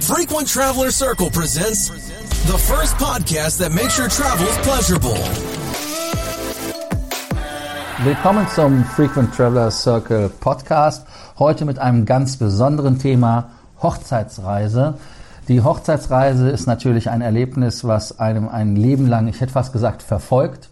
Frequent Traveler Circle presents the first podcast that makes your travels pleasurable. Willkommen zum Frequent Traveler Circle Podcast. Heute mit einem ganz besonderen Thema Hochzeitsreise. Die Hochzeitsreise ist natürlich ein Erlebnis, was einem ein Leben lang, ich hätte fast gesagt, verfolgt.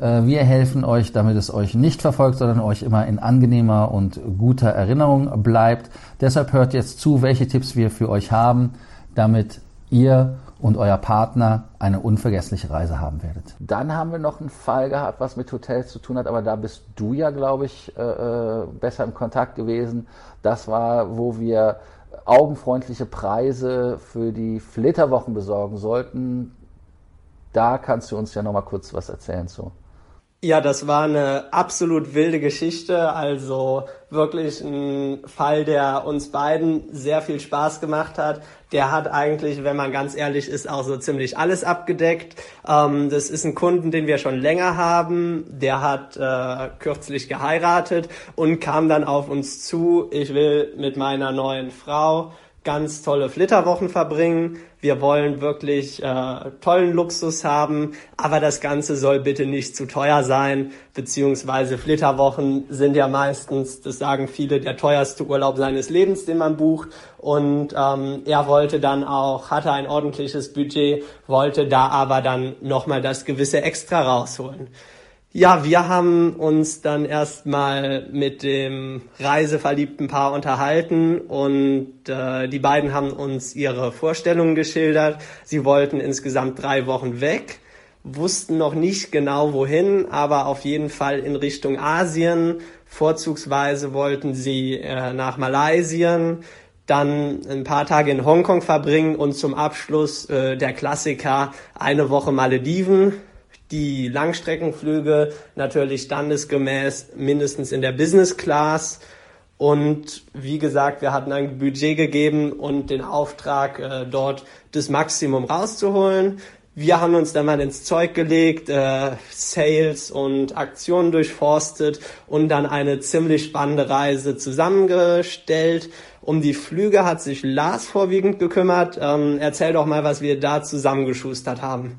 Äh, wir helfen euch, damit es euch nicht verfolgt, sondern euch immer in angenehmer und guter Erinnerung bleibt. Deshalb hört jetzt zu, welche Tipps wir für euch haben, damit ihr und euer Partner eine unvergessliche Reise haben werdet. Dann haben wir noch einen Fall gehabt, was mit Hotels zu tun hat, aber da bist du ja, glaube ich, äh, äh besser im Kontakt gewesen. Das war, wo wir augenfreundliche Preise für die Flitterwochen besorgen sollten. Da kannst du uns ja noch mal kurz was erzählen zu. Ja, das war eine absolut wilde Geschichte. Also wirklich ein Fall, der uns beiden sehr viel Spaß gemacht hat. Der hat eigentlich, wenn man ganz ehrlich ist, auch so ziemlich alles abgedeckt. Ähm, das ist ein Kunden, den wir schon länger haben. Der hat äh, kürzlich geheiratet und kam dann auf uns zu. Ich will mit meiner neuen Frau ganz tolle Flitterwochen verbringen. Wir wollen wirklich äh, tollen Luxus haben, aber das Ganze soll bitte nicht zu teuer sein, beziehungsweise Flitterwochen sind ja meistens, das sagen viele, der teuerste Urlaub seines Lebens, den man bucht. Und ähm, er wollte dann auch, hatte ein ordentliches Budget, wollte da aber dann nochmal das gewisse Extra rausholen. Ja, wir haben uns dann erstmal mit dem reiseverliebten Paar unterhalten und äh, die beiden haben uns ihre Vorstellungen geschildert. Sie wollten insgesamt drei Wochen weg, wussten noch nicht genau wohin, aber auf jeden Fall in Richtung Asien. Vorzugsweise wollten sie äh, nach Malaysia, dann ein paar Tage in Hongkong verbringen und zum Abschluss äh, der Klassiker eine Woche Malediven die Langstreckenflüge natürlich standesgemäß mindestens in der Business Class. Und wie gesagt, wir hatten ein Budget gegeben und den Auftrag, äh, dort das Maximum rauszuholen. Wir haben uns dann mal ins Zeug gelegt, äh, Sales und Aktionen durchforstet und dann eine ziemlich spannende Reise zusammengestellt. Um die Flüge hat sich Lars vorwiegend gekümmert. Ähm, erzähl doch mal, was wir da zusammengeschustert haben.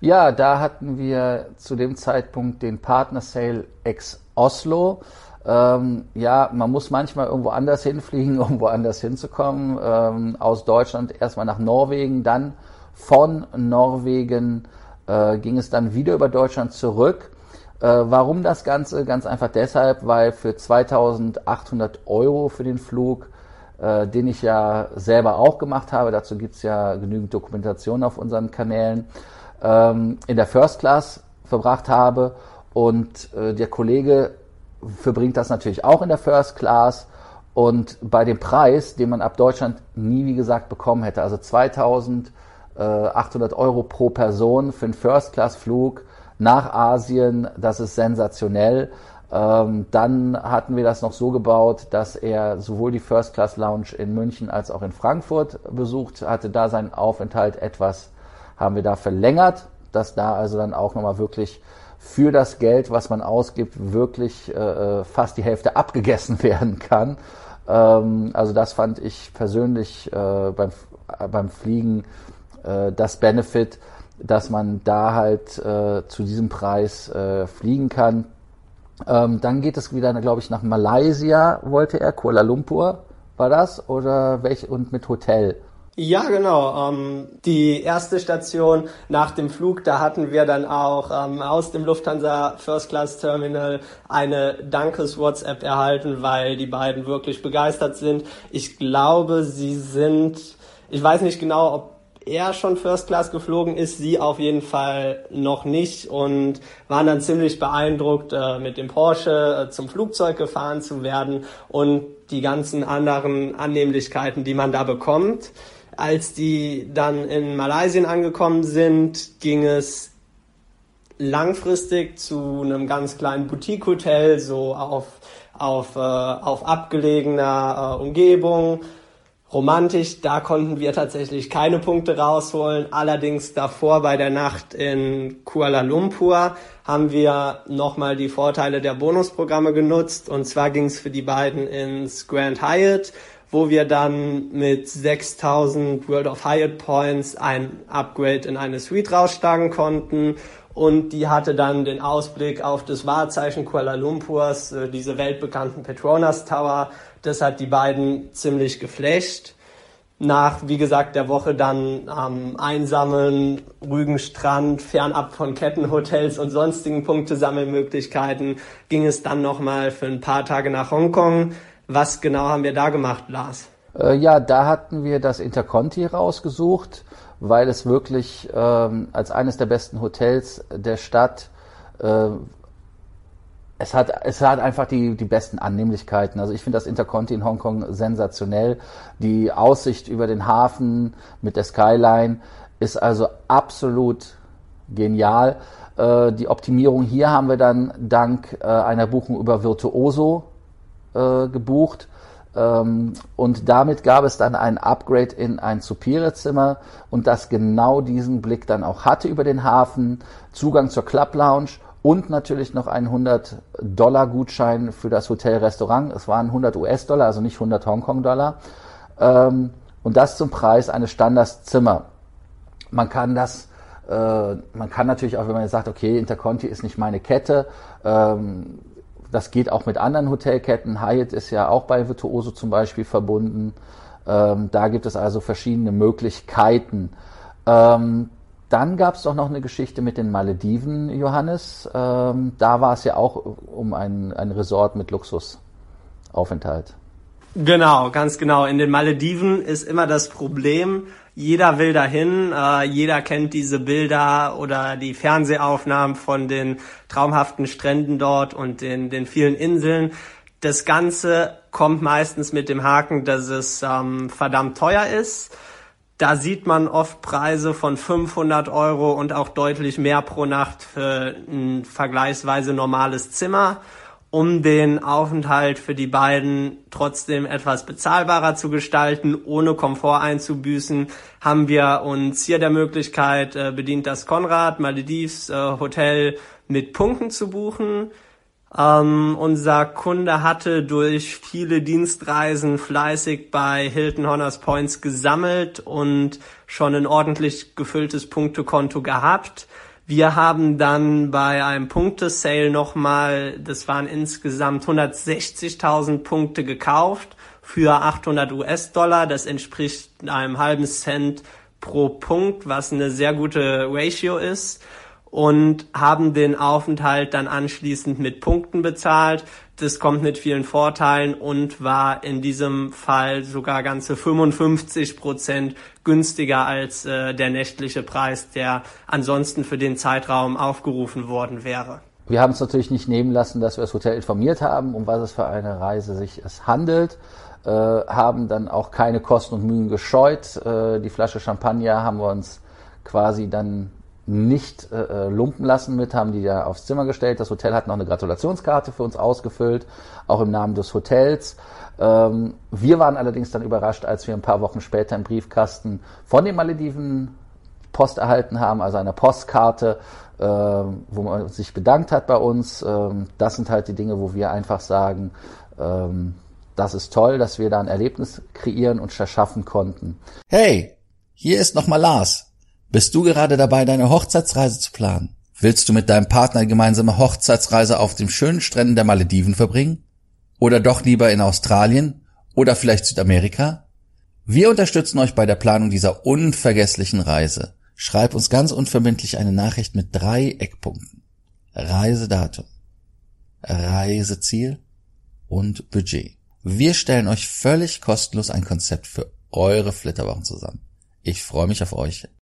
Ja, da hatten wir zu dem Zeitpunkt den Partner Sale ex Oslo. Ähm, ja, man muss manchmal irgendwo anders hinfliegen, um woanders hinzukommen. Ähm, aus Deutschland erstmal nach Norwegen, dann von Norwegen äh, ging es dann wieder über Deutschland zurück. Äh, warum das Ganze? Ganz einfach deshalb, weil für 2800 Euro für den Flug, äh, den ich ja selber auch gemacht habe, dazu gibt's ja genügend Dokumentation auf unseren Kanälen, ähm, in der First Class verbracht habe und äh, der Kollege verbringt das natürlich auch in der First Class und bei dem Preis, den man ab Deutschland nie, wie gesagt, bekommen hätte, also 2800 Euro pro Person für einen First Class Flug nach Asien, das ist sensationell. Ähm, dann hatten wir das noch so gebaut, dass er sowohl die First Class Lounge in München als auch in Frankfurt besucht hatte, da seinen Aufenthalt etwas haben wir da verlängert, dass da also dann auch nochmal wirklich für das Geld, was man ausgibt, wirklich äh, äh, fast die Hälfte abgegessen werden kann. Ähm, also das fand ich persönlich äh, beim, äh, beim Fliegen äh, das Benefit, dass man da halt äh, zu diesem Preis äh, fliegen kann. Ähm, dann geht es wieder, glaube ich, nach Malaysia, wollte er, Kuala Lumpur war das, oder welch, und mit Hotel. Ja, genau. Ähm, die erste Station nach dem Flug, da hatten wir dann auch ähm, aus dem Lufthansa First Class Terminal eine Dankes-WhatsApp erhalten, weil die beiden wirklich begeistert sind. Ich glaube, sie sind, ich weiß nicht genau, ob er schon First Class geflogen ist, sie auf jeden Fall noch nicht und waren dann ziemlich beeindruckt, äh, mit dem Porsche äh, zum Flugzeug gefahren zu werden und die ganzen anderen Annehmlichkeiten, die man da bekommt. Als die dann in Malaysia angekommen sind, ging es langfristig zu einem ganz kleinen Boutique-Hotel, so auf, auf, äh, auf abgelegener äh, Umgebung. Romantisch, da konnten wir tatsächlich keine Punkte rausholen. Allerdings davor bei der Nacht in Kuala Lumpur haben wir nochmal die Vorteile der Bonusprogramme genutzt. Und zwar ging es für die beiden ins Grand Hyatt wo wir dann mit 6000 World of Hyatt Points ein Upgrade in eine Suite rausschlagen konnten und die hatte dann den Ausblick auf das Wahrzeichen Kuala Lumpurs, äh, diese weltbekannten Petronas Tower. Das hat die beiden ziemlich geflasht. Nach, wie gesagt, der Woche dann am einsamen Rügenstrand, fernab von Kettenhotels und sonstigen Punktesammelmöglichkeiten, ging es dann nochmal für ein paar Tage nach Hongkong. Was genau haben wir da gemacht, Lars? Äh, ja, da hatten wir das Interconti rausgesucht weil es wirklich ähm, als eines der besten Hotels der Stadt äh, es hat, es hat einfach die, die besten Annehmlichkeiten. Also ich finde das Interconti in Hongkong sensationell. Die Aussicht über den Hafen mit der Skyline ist also absolut genial. Äh, die Optimierung hier haben wir dann dank äh, einer Buchung über Virtuoso äh, gebucht. Ähm, und damit gab es dann ein Upgrade in ein Superior-Zimmer und das genau diesen Blick dann auch hatte über den Hafen, Zugang zur Club Lounge und natürlich noch einen 100-Dollar-Gutschein für das Hotel-Restaurant. Es waren 100 US-Dollar, also nicht 100 Hongkong-Dollar. Ähm, und das zum Preis eines Standardzimmer. Man kann das, äh, man kann natürlich auch, wenn man jetzt sagt, okay, Interconti ist nicht meine Kette, ähm, das geht auch mit anderen Hotelketten. Hyatt ist ja auch bei Virtuoso zum Beispiel verbunden. Ähm, da gibt es also verschiedene Möglichkeiten. Ähm, dann gab es doch noch eine Geschichte mit den Malediven, Johannes. Ähm, da war es ja auch um ein, ein Resort mit Luxusaufenthalt. Genau, ganz genau. In den Malediven ist immer das Problem, jeder will dahin, äh, jeder kennt diese Bilder oder die Fernsehaufnahmen von den traumhaften Stränden dort und den, den vielen Inseln. Das Ganze kommt meistens mit dem Haken, dass es ähm, verdammt teuer ist. Da sieht man oft Preise von 500 Euro und auch deutlich mehr pro Nacht für ein vergleichsweise normales Zimmer um den Aufenthalt für die beiden trotzdem etwas bezahlbarer zu gestalten, ohne Komfort einzubüßen, haben wir uns hier der Möglichkeit äh, bedient, das Konrad Maledives äh, Hotel mit Punkten zu buchen. Ähm, unser Kunde hatte durch viele Dienstreisen fleißig bei Hilton Honors Points gesammelt und schon ein ordentlich gefülltes Punktekonto gehabt. Wir haben dann bei einem Punktesale nochmal, das waren insgesamt 160.000 Punkte gekauft für 800 US-Dollar. Das entspricht einem halben Cent pro Punkt, was eine sehr gute Ratio ist und haben den Aufenthalt dann anschließend mit Punkten bezahlt. Das kommt mit vielen Vorteilen und war in diesem Fall sogar ganze 55 Prozent günstiger als äh, der nächtliche Preis, der ansonsten für den Zeitraum aufgerufen worden wäre. Wir haben es natürlich nicht nehmen lassen, dass wir das Hotel informiert haben, um was es für eine Reise sich es handelt. Äh, haben dann auch keine Kosten und Mühen gescheut. Äh, die Flasche Champagner haben wir uns quasi dann nicht äh, äh, lumpen lassen mit, haben die da aufs Zimmer gestellt. Das Hotel hat noch eine Gratulationskarte für uns ausgefüllt, auch im Namen des Hotels. Ähm, wir waren allerdings dann überrascht, als wir ein paar Wochen später im Briefkasten von den Malediven Post erhalten haben, also eine Postkarte, äh, wo man sich bedankt hat bei uns. Ähm, das sind halt die Dinge, wo wir einfach sagen, ähm, das ist toll, dass wir da ein Erlebnis kreieren und erschaffen konnten. Hey, hier ist nochmal Lars. Bist du gerade dabei, deine Hochzeitsreise zu planen? Willst du mit deinem Partner gemeinsame Hochzeitsreise auf den schönen Stränden der Malediven verbringen? Oder doch lieber in Australien? Oder vielleicht Südamerika? Wir unterstützen euch bei der Planung dieser unvergesslichen Reise. Schreib uns ganz unverbindlich eine Nachricht mit drei Eckpunkten. Reisedatum, Reiseziel und Budget. Wir stellen euch völlig kostenlos ein Konzept für eure Flitterwochen zusammen. Ich freue mich auf euch